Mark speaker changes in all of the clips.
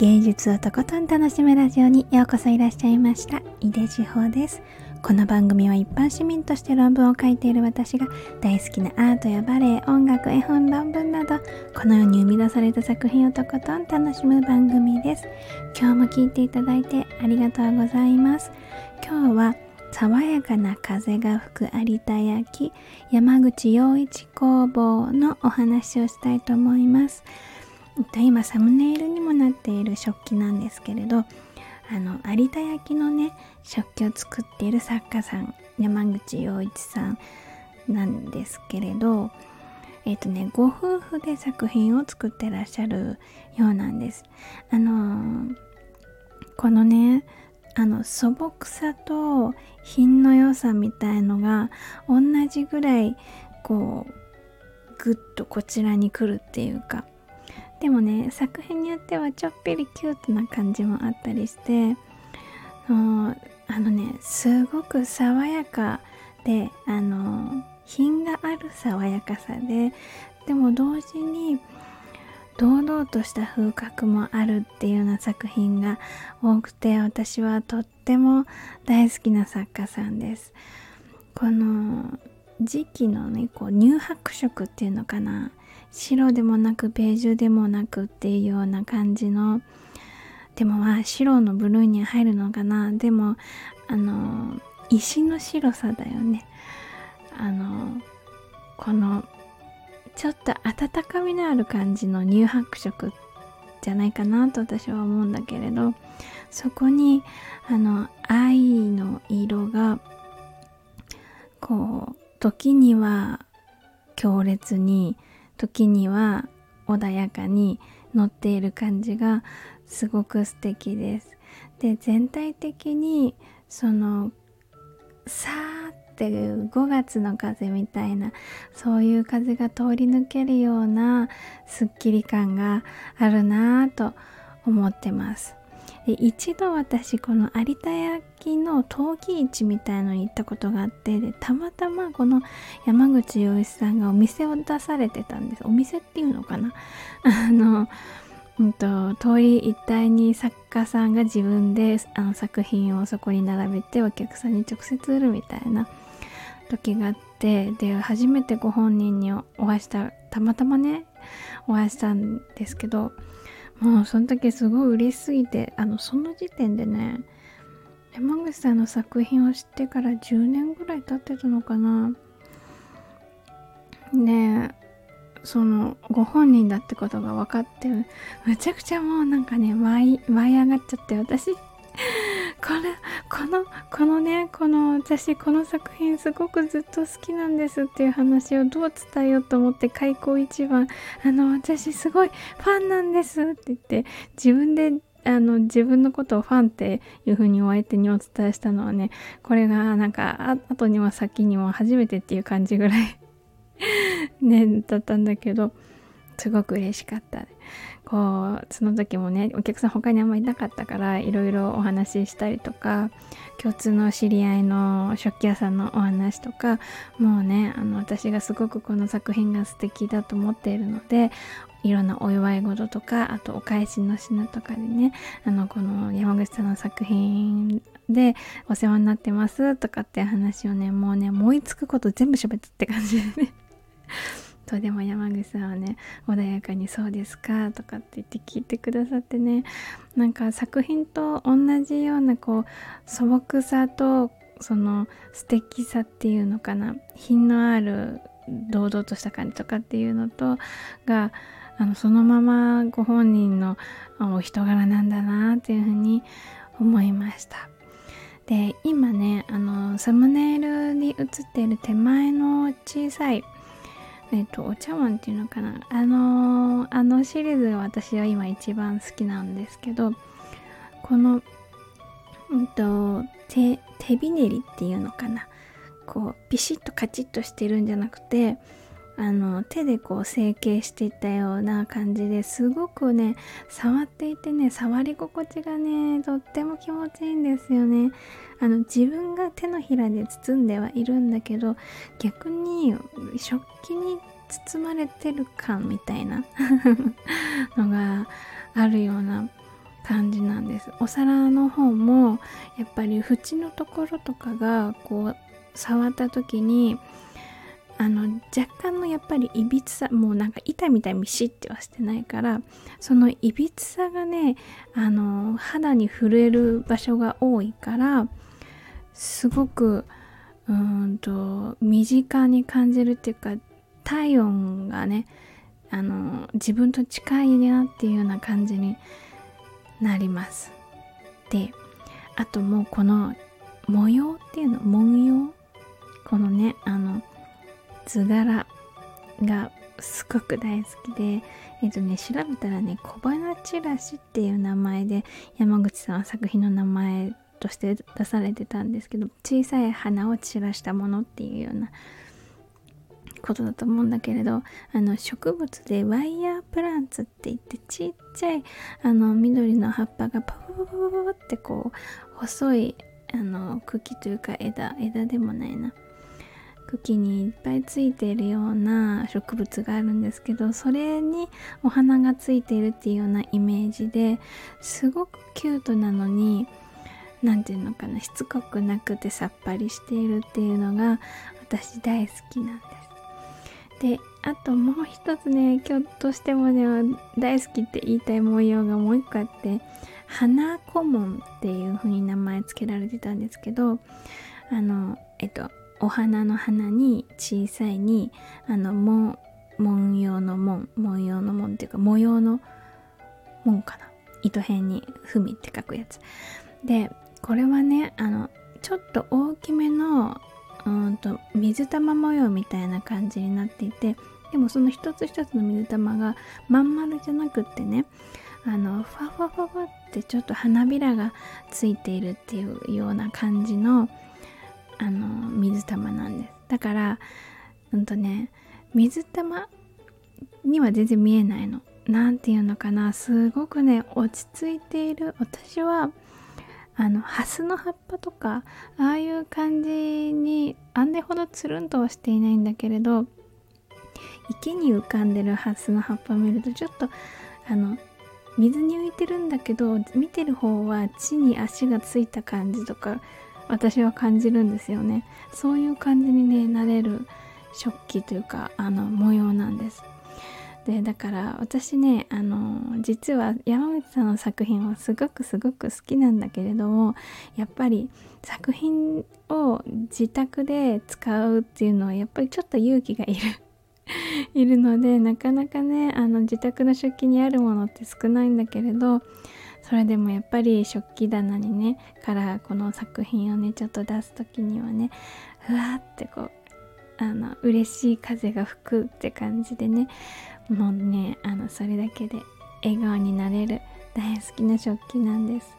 Speaker 1: 芸術をとことん楽しむラジオにようこそいらっしゃいました。井出志保です。この番組は一般市民として論文を書いている私が大好きなアートやバレエ音楽絵本論文などこの世に生み出された作品をとことん楽しむ番組です。今日も聴いていただいてありがとうございます。今日は爽やかな風が吹く有田焼山口洋一工房のお話をしたいと思います。今サムネイルにもなっている食器なんですけれどあの有田焼のね食器を作っている作家さん山口洋一さんなんですけれどえっ、とねご夫婦で作品を作ってらっしゃるようなんです。あのー、このねあの素朴さと品の良さみたいのが同じぐらいこうぐっとこちらに来るっていうかでもね作品によってはちょっぴりキュートな感じもあったりしてあのねすごく爽やかであの品がある爽やかさででも同時に堂々とした風格もあるっていうような作品が多くて私はとっても大好きな作家さんです。この時期のねこう乳白色っていうのかな白でもなくベージュでもなくっていうような感じのでもまあ白のブルーに入るのかな。でもあの石の白さだよね。あのこのちょっと温かみのある感じの乳白色じゃないかなと私は思うんだけれどそこにあの愛の色がこう時には強烈に時には穏やかに乗っている感じがすごく素敵です。で全体的にそのさーって5月の風みたいなそういう風が通り抜けるようなすっきり感があるなぁと思ってます。で一度私この有田焼の陶器市みたいのに行ったことがあってでたまたまこの山口洋一さんがお店を出されてたんです。お店っていうのかな？あの、うんと、通り一帯に作家さんが自分であの作品をそこに並べてお客さんに直接売るみたいな時があってで初めてご本人にお会いしたたまたまねお会いしたんですけどもうその時すごい嬉しすぎてあのその時点でね山口さんの作品を知ってから10年ぐらい経ってたのかな。でそのご本人だってことが分かってめちゃくちゃもうなんかね舞い舞い上がっちゃって私これこのこのねこの私この作品すごくずっと好きなんですっていう話をどう伝えようと思って開口一番。あの私すごいファンなんですって言って自分であの自分のことをファンっていう風にお相手にお伝えしたのはねこれがなんか後にも先にも初めてっていう感じぐらい ねだったんだけど。すごく嬉しかった。こうその時もねお客さん他にあんまりいなかったからいろいろお話ししたりとか共通の知り合いの食器屋さんのお話とかもうねあの私がすごくこの作品が素敵だと思っているのでいろんなお祝い事とかあとお返しの品とかでねあのこの山口さんの作品でお世話になってますとかって話をねもうね思いつくこと全部喋ったって感じでねとでも山口さんはね穏やかに「そうですか」とかって言って聞いてくださってね。なんか作品と同じようなこう素朴さとその素敵さっていうのかな？品のある堂々とした感じとかっていうのとがあのそのままご本人のお人柄なんだなっていうふうに思いました。で今ねあのサムネイルに写っている手前の小さいえっ、と、お茶碗っていうのかな？あのー、あのシリーズが私は今一番好きなんですけど、この、うんと、手、手びねりっていうのかな？こう、ピシッとカチッとしてるんじゃなくて、あの手でこう成形していったような感じですごくね触っていてね触り心地がねとっても気持ちいいんですよね。あの自分が手のひらで包んではいるんだけど逆に食器に包まれてる感みたいな のがあるような感じなんです。お皿の方もやっぱり縁のところとかがこう触った時にあの若干のやっぱりいびつさもうなんか板みたいにシッてはしてないからそのいびつさがねあの肌に触れる場所が多いからすごくうんと身近に感じるっていうか体温がねあの自分と近いなっていうような感じになります。であともうこの模様っていうの文様？このねあの図柄がすごく大好きでえっとね調べたらね小花チラシっていう名前で山口さんは作品の名前として出されてたんですけど小さい花を散らしたものっていうようなことだと思うんだけれどあの植物でワイヤープランツって言ってちっちゃいあの緑の葉っぱがパパパパパパってこう細いあの茎というか枝枝でもないな。茎にいっぱいついているような植物があるんですけどそれにお花がついているっていうようなイメージですごくキュートなのに何て言うのかなしつこくなくてさっぱりしているっていうのが私大好きなんです。であともう一つね今日としてもね大好きって言いたい模様がもう一個あって花顧問っていう風に名前付けられてたんですけどあのえっとお花の花に小さいにあのも文様の門文様の門っていうか模様の門かな。糸辺に「ふみ」って書くやつ。でこれはねあのちょっと大きめのうんと水玉模様みたいな感じになっていてでもその一つ一つの水玉がまん丸じゃなくってねあのファファファファってちょっと花びらがついているっていうような感じのあの水玉なんです。だからうんとね水玉には全然見えないの。何て言うのかな。すごくね落ち着いている。私はあのハスの葉っぱとかああいう感じにあんでほどつるんとはしていないんだけれど池に浮かんでるハスの葉っぱを見るとちょっとあの水に浮いてるんだけど見てる方は地に足がついた感じとか私は感じるんですよね。そういう感じにねなれる食器というかあの模様なんです。でだから私ねあの実は山口さんの作品はすごくすごく好きなんだけれどもやっぱり作品を自宅で使うっていうのはやっぱりちょっと勇気がいる。いるのでなかなかねあの自宅の食器にあるものって少ないんだけれどそれでもやっぱり食器棚にねからこの作品をねちょっと出す時にはねふわってこうあの嬉しい風が吹くって感じでねもうねあのそれだけで笑顔になれる大好きな食器なんです。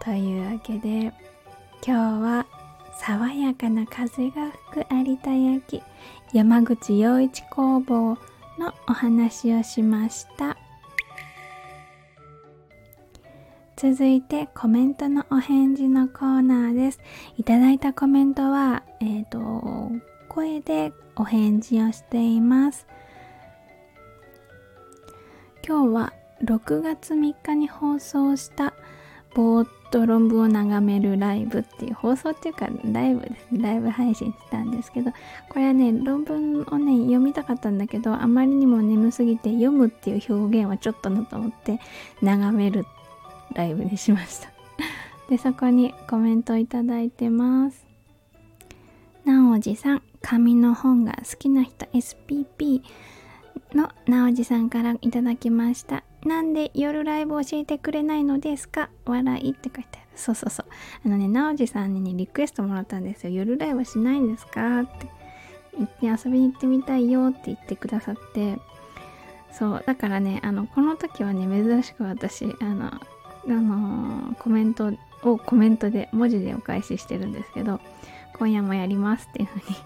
Speaker 1: というわけで今日は爽やかな風が吹く有田焼山口洋一工房のお話をしました。続いてコメントのお返事のコーナーです。いただいたコメントはえっ、ー、と声でお返事をしています。今日は6月3日に放送したぼーっと論文を眺めるライブっていう放送っていうかライブですねライブ配信したんですけどこれはね論文をね読みたかったんだけどあまりにも眠すぎて読むっていう表現はちょっとなと思って眺めるライブにしました でそこにコメントいただいてますなおじさん紙の本が好きな人 SPP のなおじさんからいただきました。なんで夜ライブ教えてくれないのですか？笑いって書いてある。そうそうそう。あのね、なおじさんに、リクエストもらったんですよ。夜ライブしないんですか？って言って遊びに行ってみたいよって言ってくださって。そう。だからね、あの、この時はね、珍しく私、あの、あのー、コメントをコメントで、文字でお返ししてるんですけど、今夜もやりますっていうふうに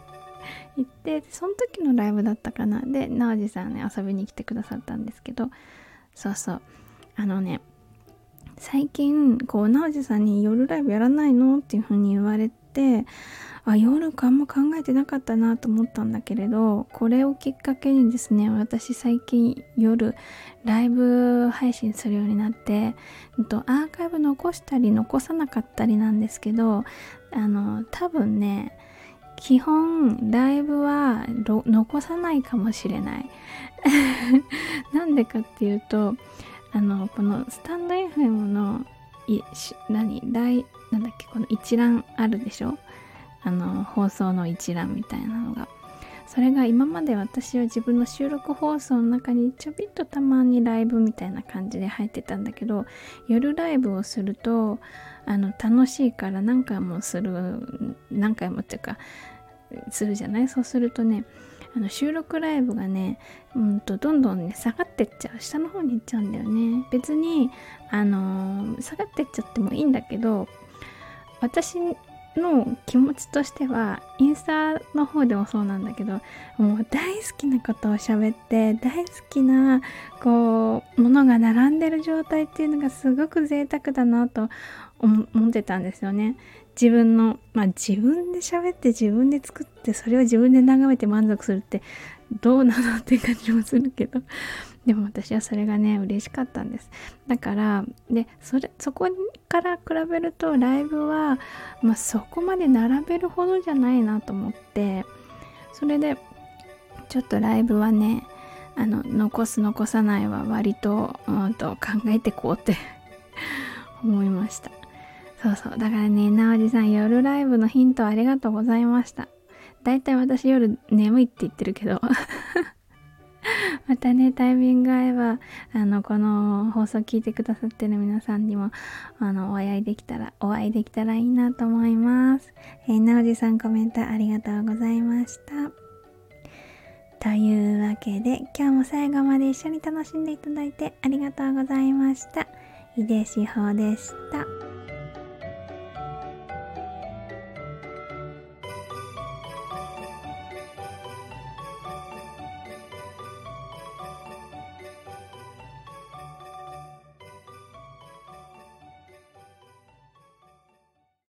Speaker 1: 言ってその時のライブだったかな。で直司さんね遊びに来てくださったんですけどそうそう。あのね最近こう直司さんに夜ライブやらないのっていうふうに言われってあ夜かあんま考えてなかったなと思ったんだけれどこれをきっかけにですね私最近夜ライブ配信するようになってとアーカイブ残したり残さなかったりなんですけどあの多分ね基本ライブは残さないかもしれない。なんでかっていうとあのこのスタンド FM のいし何来なんだっけこの一覧あるでしょ？あの放送の一覧みたいなのが。それが今まで私は自分の収録放送の中にちょびっとたまにライブみたいな感じで入ってたんだけど夜ライブをするとあの楽しいから何回もする何回もっていうかするじゃない？そうするとねあの収録ライブがね、うんと、どんどんね下がってっちゃう下の方に行っちゃうんだよね。別にあのー、下がってっちゃってもいいんだけど私の気持ちとしてはインスタの方でもそうなんだけどもう大好きなことを喋って大好きなこうものが並んでる状態っていうのがすごく贅沢だなと思ってたんですよね。自分のまあ自分で喋って自分で作ってそれを自分で眺めて満足するってどうなのって感じもするけど。でも私はそれがね嬉しかったんです。だからでそれそこから比べるとライブは、まあ、そこまで並べるほどじゃないなと思ってそれでちょっとライブはねあの残す残さないは割と,、うんと考えてこうって 思いました。そうそうだからねなおじさん夜ライブのヒントありがとうございましただいたい私夜眠いって言ってるけど またね、タイミング合えば、あの、この放送聞いてくださってる皆さんにも、あの、お会いできたら、お会いできたらいいなと思います。えー、なおじさんコメントありがとうございました。というわけで、今日も最後まで一緒に楽しんでいただいてありがとうございました。井出志保でした。